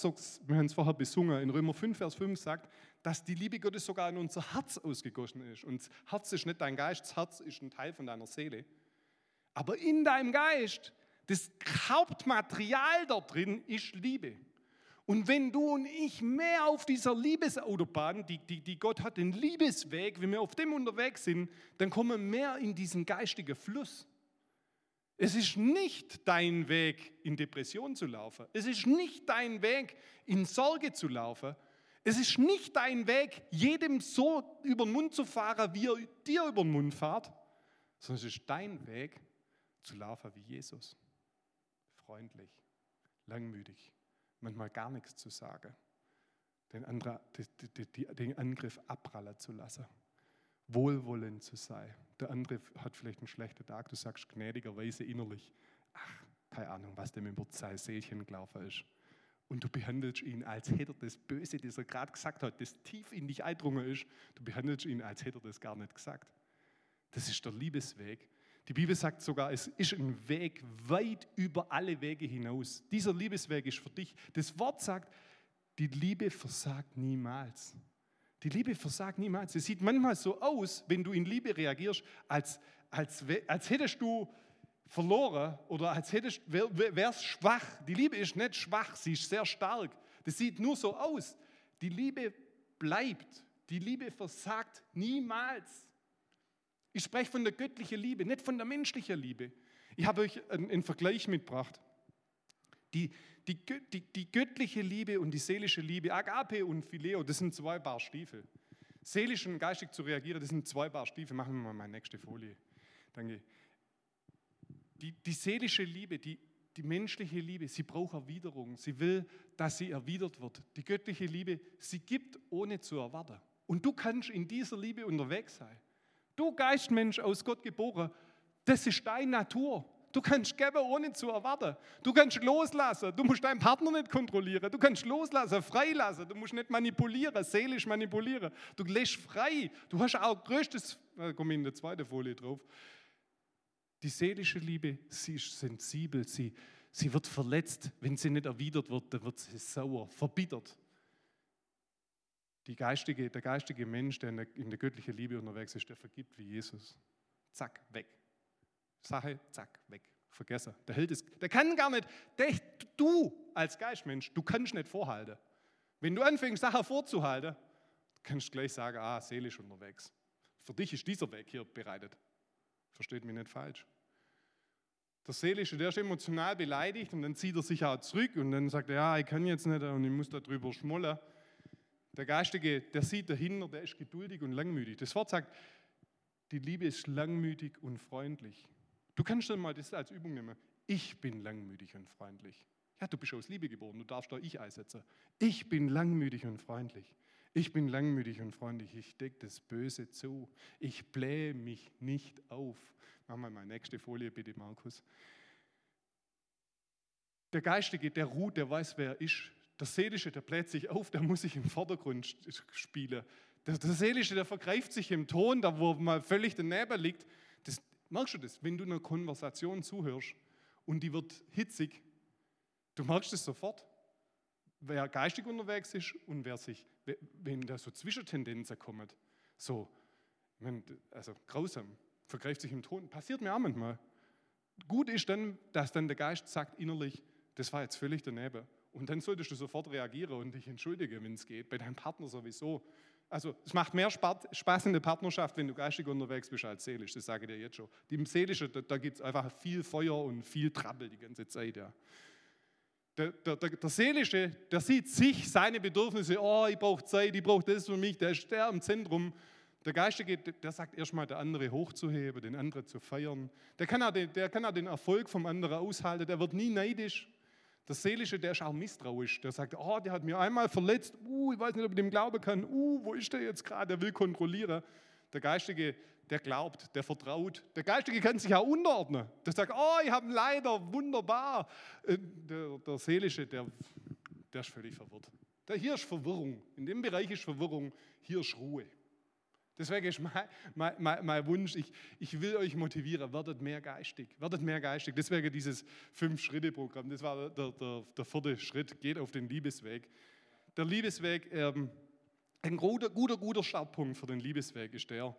wir haben es vorher besungen, in Römer 5, Vers 5 sagt, dass die Liebe Gottes sogar in unser Herz ausgegossen ist. Und das Herz ist nicht dein Geist, das Herz ist ein Teil von deiner Seele. Aber in deinem Geist, das Hauptmaterial da drin ist Liebe. Und wenn du und ich mehr auf dieser Liebesautobahn, die, die, die Gott hat, den Liebesweg, wenn wir auf dem unterwegs sind, dann kommen wir mehr in diesen geistigen Fluss. Es ist nicht dein Weg, in Depression zu laufen. Es ist nicht dein Weg, in Sorge zu laufen. Es ist nicht dein Weg, jedem so über den Mund zu fahren, wie er dir über den Mund fährt, sondern es ist dein Weg, zu laufen wie Jesus. Freundlich, langmütig, manchmal gar nichts zu sagen, den, andere, die, die, den Angriff abprallen zu lassen, wohlwollend zu sein. Der andere hat vielleicht einen schlechten Tag, du sagst gnädigerweise innerlich, ach, keine Ahnung, was dem über sein Seelchen gelaufen ist. Und du behandelst ihn, als hätte er das Böse, das er gerade gesagt hat, das tief in dich eindrungen ist, du behandelst ihn, als hätte er das gar nicht gesagt. Das ist der Liebesweg. Die Bibel sagt sogar, es ist ein Weg weit über alle Wege hinaus. Dieser Liebesweg ist für dich. Das Wort sagt, die Liebe versagt niemals. Die Liebe versagt niemals. Es sieht manchmal so aus, wenn du in Liebe reagierst, als, als, als hättest du verloren oder als hättest, wärst schwach. Die Liebe ist nicht schwach, sie ist sehr stark. Das sieht nur so aus. Die Liebe bleibt. Die Liebe versagt niemals. Ich spreche von der göttlichen Liebe, nicht von der menschlichen Liebe. Ich habe euch einen, Vergleich mitgebracht. Die, die, die, die, göttliche Liebe und die seelische Liebe, Agape und Phileo, das sind zwei Paar Stiefel. Seelisch und geistig zu reagieren, das sind zwei Paar Stiefel. Machen wir mal meine nächste Folie. Danke. Die, die seelische Liebe, die, die menschliche Liebe, sie braucht Erwiderung. Sie will, dass sie erwidert wird. Die göttliche Liebe, sie gibt ohne zu erwarten. Und du kannst in dieser Liebe unterwegs sein. Du Geistmensch aus Gott geboren, das ist deine Natur. Du kannst geben, ohne zu erwarten. Du kannst loslassen. Du musst deinen Partner nicht kontrollieren. Du kannst loslassen, freilassen. Du musst nicht manipulieren, seelisch manipulieren. Du lässt frei. Du hast auch größtes, da komme ich in der zweiten Folie drauf. Die seelische Liebe, sie ist sensibel. Sie, sie wird verletzt. Wenn sie nicht erwidert wird, dann wird sie sauer, verbittert geistige, der geistige Mensch, der in, der in der göttlichen Liebe unterwegs ist, der vergibt wie Jesus. Zack, weg. Sache, zack, weg. Vergessen. Der hält es, der kann gar nicht, der, du als Geistmensch, du kannst nicht vorhalten. Wenn du anfängst, Sachen vorzuhalten, kannst du gleich sagen, ah, seelisch unterwegs. Für dich ist dieser Weg hier bereitet. Versteht mich nicht falsch. Der Seelische, der ist emotional beleidigt und dann zieht er sich auch zurück und dann sagt er, ja, ich kann jetzt nicht und ich muss darüber schmollen. Der Geistige, der sieht dahinter, der ist geduldig und langmütig. Das Wort sagt, die Liebe ist langmütig und freundlich. Du kannst dann mal das als Übung nehmen. Ich bin langmütig und freundlich. Ja, du bist aus Liebe geboren, du darfst da ich einsetzen. Ich bin langmütig und freundlich. Ich bin langmütig und freundlich. Ich decke das Böse zu. Ich blähe mich nicht auf. Mach mal meine nächste Folie, bitte, Markus. Der Geistige, der ruht, der weiß, wer er ist. Der Seelische, der bläht sich auf, der muss sich im Vordergrund spielen. Der, der Seelische, der vergreift sich im Ton, da wo mal völlig daneben liegt. Das, merkst du das, wenn du einer Konversation zuhörst und die wird hitzig, du merkst es sofort. wer geistig unterwegs ist und wer sich, wenn da so Zwischentendenzen kommen, so, also grausam, vergreift sich im Ton, passiert mir auch manchmal. Gut ist dann, dass dann der Geist sagt innerlich, das war jetzt völlig daneben. Und dann solltest du sofort reagieren und dich entschuldigen, wenn es geht, bei deinem Partner sowieso. Also es macht mehr Spaß in der Partnerschaft, wenn du geistig unterwegs bist, als seelisch, das sage ich dir jetzt schon. Im Seelischen, da, da gibt es einfach viel Feuer und viel Trabbel die ganze Zeit. Ja. Der, der, der, der, Seelische, der sieht sich, seine Bedürfnisse, oh, ich brauche Zeit, ich brauche das für mich, der ist der im Zentrum. Der Geistige, der sagt erstmal, der andere hochzuheben, den anderen zu feiern. Der kann, auch den, der kann auch den Erfolg vom anderen aushalten, der wird nie neidisch. Der Seelische, der ist auch misstrauisch. Der sagt, oh, der hat mir einmal verletzt, uh, ich weiß nicht, ob ich dem glauben kann, uh, wo ist der jetzt gerade, der will kontrollieren. Der Geistige, der glaubt, der vertraut. Der Geistige kann sich auch unterordnen. Der sagt, oh, ich habe Leiter, wunderbar. Äh, der, der Seelische, der, der ist völlig verwirrt. Der, hier ist Verwirrung. In dem Bereich ist Verwirrung, hier ist Ruhe. Deswegen ist mein, mein, mein, mein Wunsch, ich, ich, will euch motivieren, werdet mehr geistig, werdet mehr geistig. Deswegen dieses Fünf-Schritte-Programm, das war der, der, der, vierte Schritt, geht auf den Liebesweg. Der Liebesweg, ähm, ein guter, guter, guter Startpunkt für den Liebesweg ist der,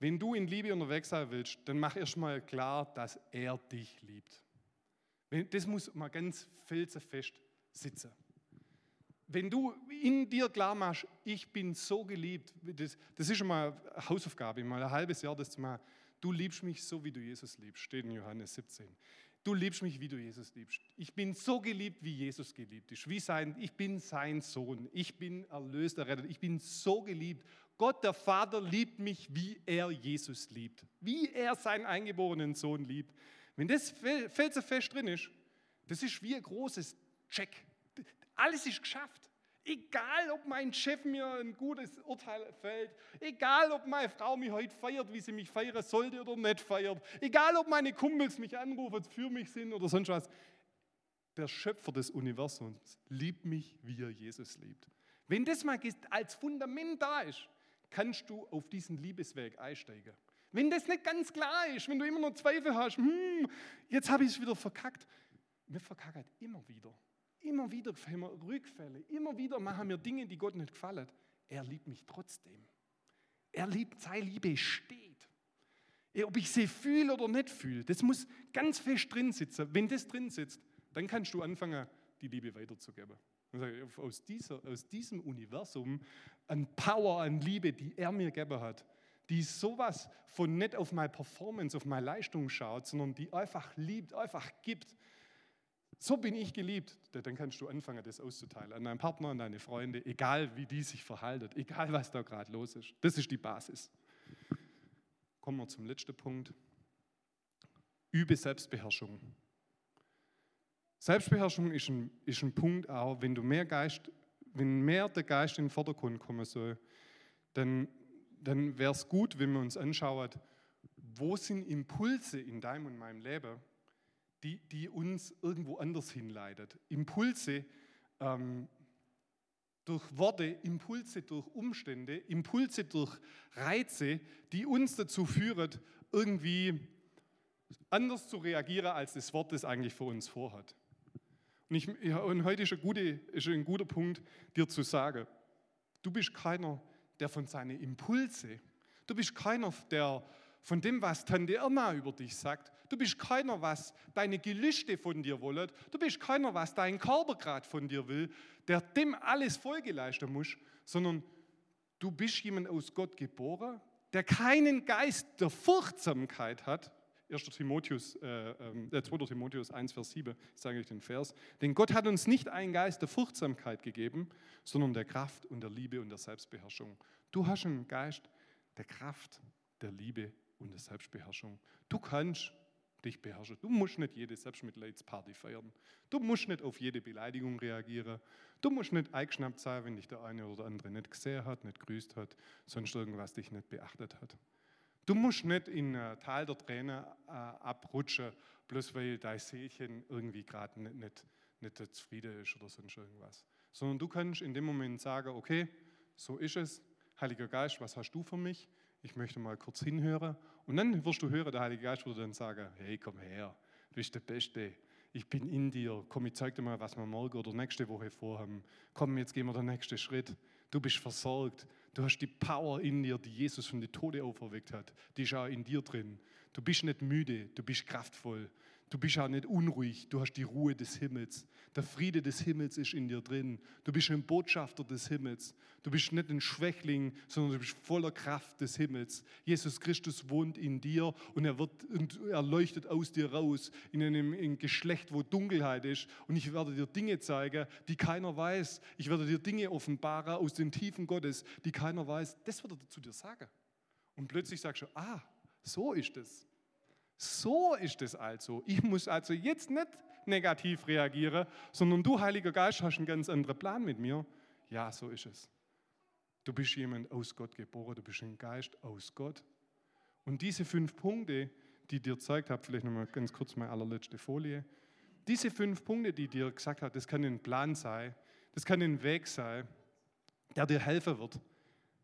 wenn du in Liebe unterwegs sein willst, dann mach erstmal klar, dass er dich liebt. Das muss mal ganz felsenfest sitzen wenn du in dir klar machst, ich bin so geliebt, das, das ist schon mal Hausaufgabe, mal ein halbes Jahr das zu machen. Du liebst mich so, wie du Jesus liebst, steht in Johannes 17. Du liebst mich, wie du Jesus liebst. Ich bin so geliebt, wie Jesus geliebt ist. Wie sein, ich bin sein Sohn. Ich bin erlöst, errettet. Ich bin so geliebt. Gott, der Vater, liebt mich, wie er Jesus liebt. Wie er seinen eingeborenen Sohn liebt. Wenn das felsenfest drin ist, das ist wie ein großes Check. Alles ist geschafft. Egal, ob mein Chef mir ein gutes Urteil fällt, egal, ob meine Frau mich heute feiert, wie sie mich feiern sollte oder nicht feiert, egal, ob meine Kumpels mich anrufen, für mich sind oder sonst was. Der Schöpfer des Universums liebt mich, wie er Jesus liebt. Wenn das mal als Fundament da ist, kannst du auf diesen Liebesweg einsteigen. Wenn das nicht ganz klar ist, wenn du immer noch Zweifel hast, hm, jetzt habe ich es wieder verkackt. Wir verkacken immer wieder. Immer wieder haben wir Rückfälle, immer wieder machen wir Dinge, die Gott nicht gefallen. Er liebt mich trotzdem. Er liebt, seine Liebe steht. Ob ich sie fühle oder nicht fühle, das muss ganz fest drin sitzen. Wenn das drin sitzt, dann kannst du anfangen, die Liebe weiterzugeben. Aus, dieser, aus diesem Universum an Power, an Liebe, die er mir gegeben hat, die sowas von nicht auf meine Performance, auf meine Leistung schaut, sondern die einfach liebt, einfach gibt, so bin ich geliebt. Dann kannst du anfangen, das auszuteilen an deinen Partner, an deine Freunde, egal wie die sich verhalten, egal was da gerade los ist. Das ist die Basis. Kommen wir zum letzten Punkt. Übe Selbstbeherrschung. Selbstbeherrschung ist ein, ist ein Punkt auch, wenn du mehr Geist, wenn mehr der Geist in den Vordergrund kommen soll, dann, dann wäre es gut, wenn wir uns anschauen, wo sind Impulse in deinem und meinem Leben, die, die uns irgendwo anders hinleitet. Impulse ähm, durch Worte, Impulse durch Umstände, Impulse durch Reize, die uns dazu führen, irgendwie anders zu reagieren, als das Wort das eigentlich für uns vorhat. Und, ich, und heute ist ein, gute, ist ein guter Punkt, dir zu sagen, du bist keiner, der von seinen Impulse, du bist keiner, der von dem, was Tante Irma über dich sagt. Du bist keiner, was deine Gelüste von dir wollen. Du bist keiner, was dein Körper gerade von dir will, der dem alles Folge leisten muss, sondern du bist jemand aus Gott geboren, der keinen Geist der Furchtsamkeit hat. 1. Timotheus, äh, äh, 2. Timotheus 1, Vers 7, sage ich den Vers. Denn Gott hat uns nicht einen Geist der Furchtsamkeit gegeben, sondern der Kraft und der Liebe und der Selbstbeherrschung. Du hast einen Geist der Kraft, der Liebe und der Selbstbeherrschung. Du kannst dich beherrschen. Du musst nicht jede Selbstmitleidsparty feiern. Du musst nicht auf jede Beleidigung reagieren. Du musst nicht eingeschnappt sein, wenn dich der eine oder andere nicht gesehen hat, nicht grüßt hat, sonst irgendwas dich nicht beachtet hat. Du musst nicht in ein Tal der Tränen äh, abrutschen, bloß weil dein Seelchen irgendwie gerade nicht, nicht, nicht zufrieden ist oder sonst irgendwas. Sondern du kannst in dem Moment sagen, okay, so ist es. Heiliger Geist, was hast du für mich? Ich möchte mal kurz hinhören. Und dann wirst du hören, der Heilige Geist würde dann sagen, hey, komm her, du bist der Beste. ich bin in dir. Komm, ich zeig dir mal, was wir morgen oder nächste Woche vorhaben. Komm, jetzt gehen wir den nächsten Schritt. Du bist versorgt. Du hast die Power in dir, die Jesus von den Tode auferweckt hat. Die ist auch in dir drin. Du bist nicht müde, du bist kraftvoll. Du bist auch nicht unruhig, du hast die Ruhe des Himmels. Der Friede des Himmels ist in dir drin. Du bist ein Botschafter des Himmels. Du bist nicht ein Schwächling, sondern du bist voller Kraft des Himmels. Jesus Christus wohnt in dir und er, wird, und er leuchtet aus dir raus in einem in Geschlecht, wo Dunkelheit ist. Und ich werde dir Dinge zeigen, die keiner weiß. Ich werde dir Dinge offenbaren aus den Tiefen Gottes, die keiner weiß. Das wird er zu dir sagen. Und plötzlich sagst du, ah, so ist es. So ist es also. Ich muss also jetzt nicht negativ reagieren, sondern du, Heiliger Geist, hast einen ganz anderen Plan mit mir. Ja, so ist es. Du bist jemand aus Gott geboren, du bist ein Geist aus Gott. Und diese fünf Punkte, die dir gezeigt habe, vielleicht nochmal ganz kurz meine allerletzte Folie. Diese fünf Punkte, die dir gesagt habe, das kann ein Plan sein, das kann ein Weg sein, der dir helfen wird,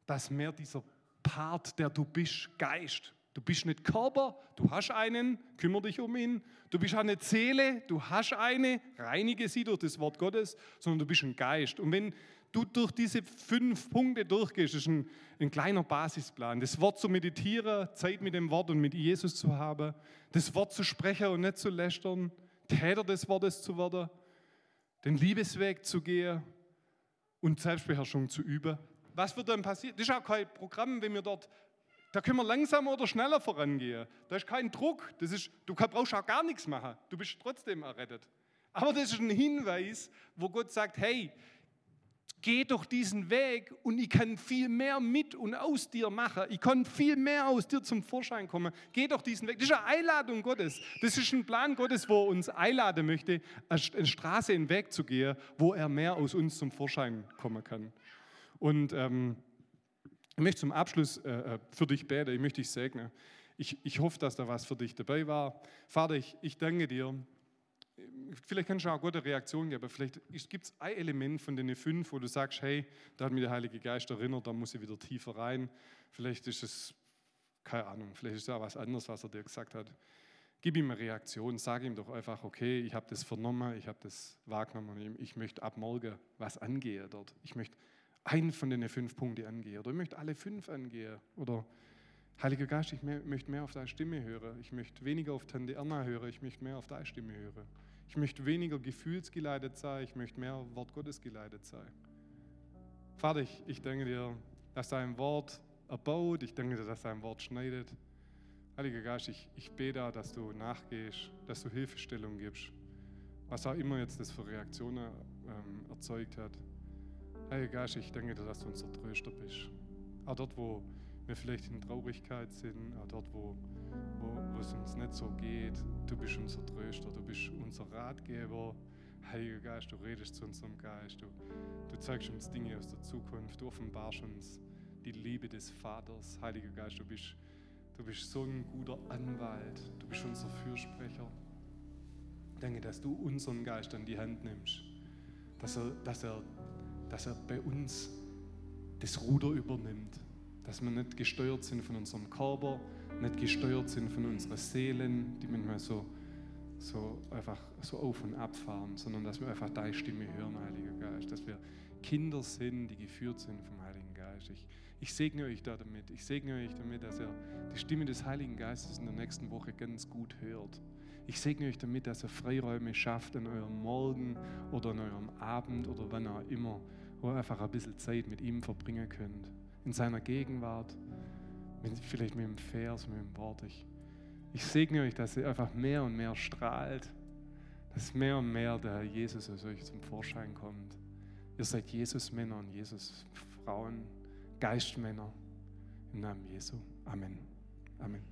dass mehr dieser Part, der du bist, Geist, Du bist nicht Körper, du hast einen, kümmere dich um ihn. Du bist auch nicht Seele, du hast eine, reinige sie durch das Wort Gottes, sondern du bist ein Geist. Und wenn du durch diese fünf Punkte durchgehst, ist ein, ein kleiner Basisplan. Das Wort zu meditieren, Zeit mit dem Wort und mit Jesus zu haben, das Wort zu sprechen und nicht zu lästern, Täter des Wortes zu werden, den Liebesweg zu gehen und Selbstbeherrschung zu üben. Was wird dann passieren? Das ist auch kein Programm, wenn wir dort da können wir langsamer oder schneller vorangehen. Da ist kein Druck. Das ist, du brauchst auch gar nichts machen. Du bist trotzdem errettet. Aber das ist ein Hinweis, wo Gott sagt, hey, geh doch diesen Weg und ich kann viel mehr mit und aus dir machen. Ich kann viel mehr aus dir zum Vorschein kommen. Geh doch diesen Weg. Das ist eine Einladung Gottes. Das ist ein Plan Gottes, wo er uns einladen möchte, eine Straße, einen Weg zu gehen, wo er mehr aus uns zum Vorschein kommen kann. Und ähm, ich möchte zum Abschluss äh, äh, für dich beten, ich möchte dich segnen. Ich, ich hoffe, dass da was für dich dabei war. Vater, ich, ich danke dir. Vielleicht kannst du auch eine gute Reaktion geben. Vielleicht gibt es ein Element von den fünf, wo du sagst, hey, da hat mich der Heilige Geist erinnert, da muss ich wieder tiefer rein. Vielleicht ist es, keine Ahnung, vielleicht ist es auch was anderes, was er dir gesagt hat. Gib ihm eine Reaktion, sag ihm doch einfach, okay, ich habe das vernommen, ich habe das wahrgenommen, ich möchte ab morgen was angehen dort. Ich möchte einen von den fünf Punkten angehe oder ich möchte alle fünf angehen oder Heiliger Geist, ich möchte mehr auf deine Stimme hören. Ich möchte weniger auf Tante Erna hören. Ich möchte mehr auf deine Stimme hören. Ich möchte weniger gefühlsgeleitet sein. Ich möchte mehr Wort Gottes geleitet sein. Vater, ich, ich danke dir, dass dein Wort erbaut. Ich danke dir, dass dein Wort schneidet. Heiliger Geist, ich, ich bete, dass du nachgehst, dass du Hilfestellung gibst. Was auch immer jetzt das für Reaktionen ähm, erzeugt hat. Heiliger Geist, ich danke dir, dass du unser Tröster bist. Auch dort, wo wir vielleicht in Traurigkeit sind, auch dort, wo, wo, wo es uns nicht so geht, du bist unser Tröster, du bist unser Ratgeber. Heiliger Geist, du redest zu unserem Geist, du, du zeigst uns Dinge aus der Zukunft, du offenbarst uns die Liebe des Vaters. Heiliger Geist, du bist, du bist so ein guter Anwalt, du bist unser Fürsprecher. Danke, dass du unseren Geist an die Hand nimmst, dass er, dass er dass er bei uns das Ruder übernimmt. Dass wir nicht gesteuert sind von unserem Körper, nicht gesteuert sind von unseren Seelen, die manchmal so, so einfach so auf und ab fahren, sondern dass wir einfach deine Stimme hören, Heiliger Geist. Dass wir Kinder sind, die geführt sind vom Heiligen Geist. Ich, ich segne euch da damit. Ich segne euch damit, dass ihr die Stimme des Heiligen Geistes in der nächsten Woche ganz gut hört. Ich segne euch damit, dass ihr Freiräume schafft in eurem Morgen oder in eurem Abend oder wann auch immer wo ihr einfach ein bisschen Zeit mit ihm verbringen könnt. In seiner Gegenwart, mit, vielleicht mit dem Vers, mit dem Wort. Ich, ich segne euch, dass ihr einfach mehr und mehr strahlt, dass mehr und mehr der Herr Jesus aus euch zum Vorschein kommt. Ihr seid Jesus-Männer und Jesus-Frauen, Geistmänner im Namen Jesu. Amen. Amen.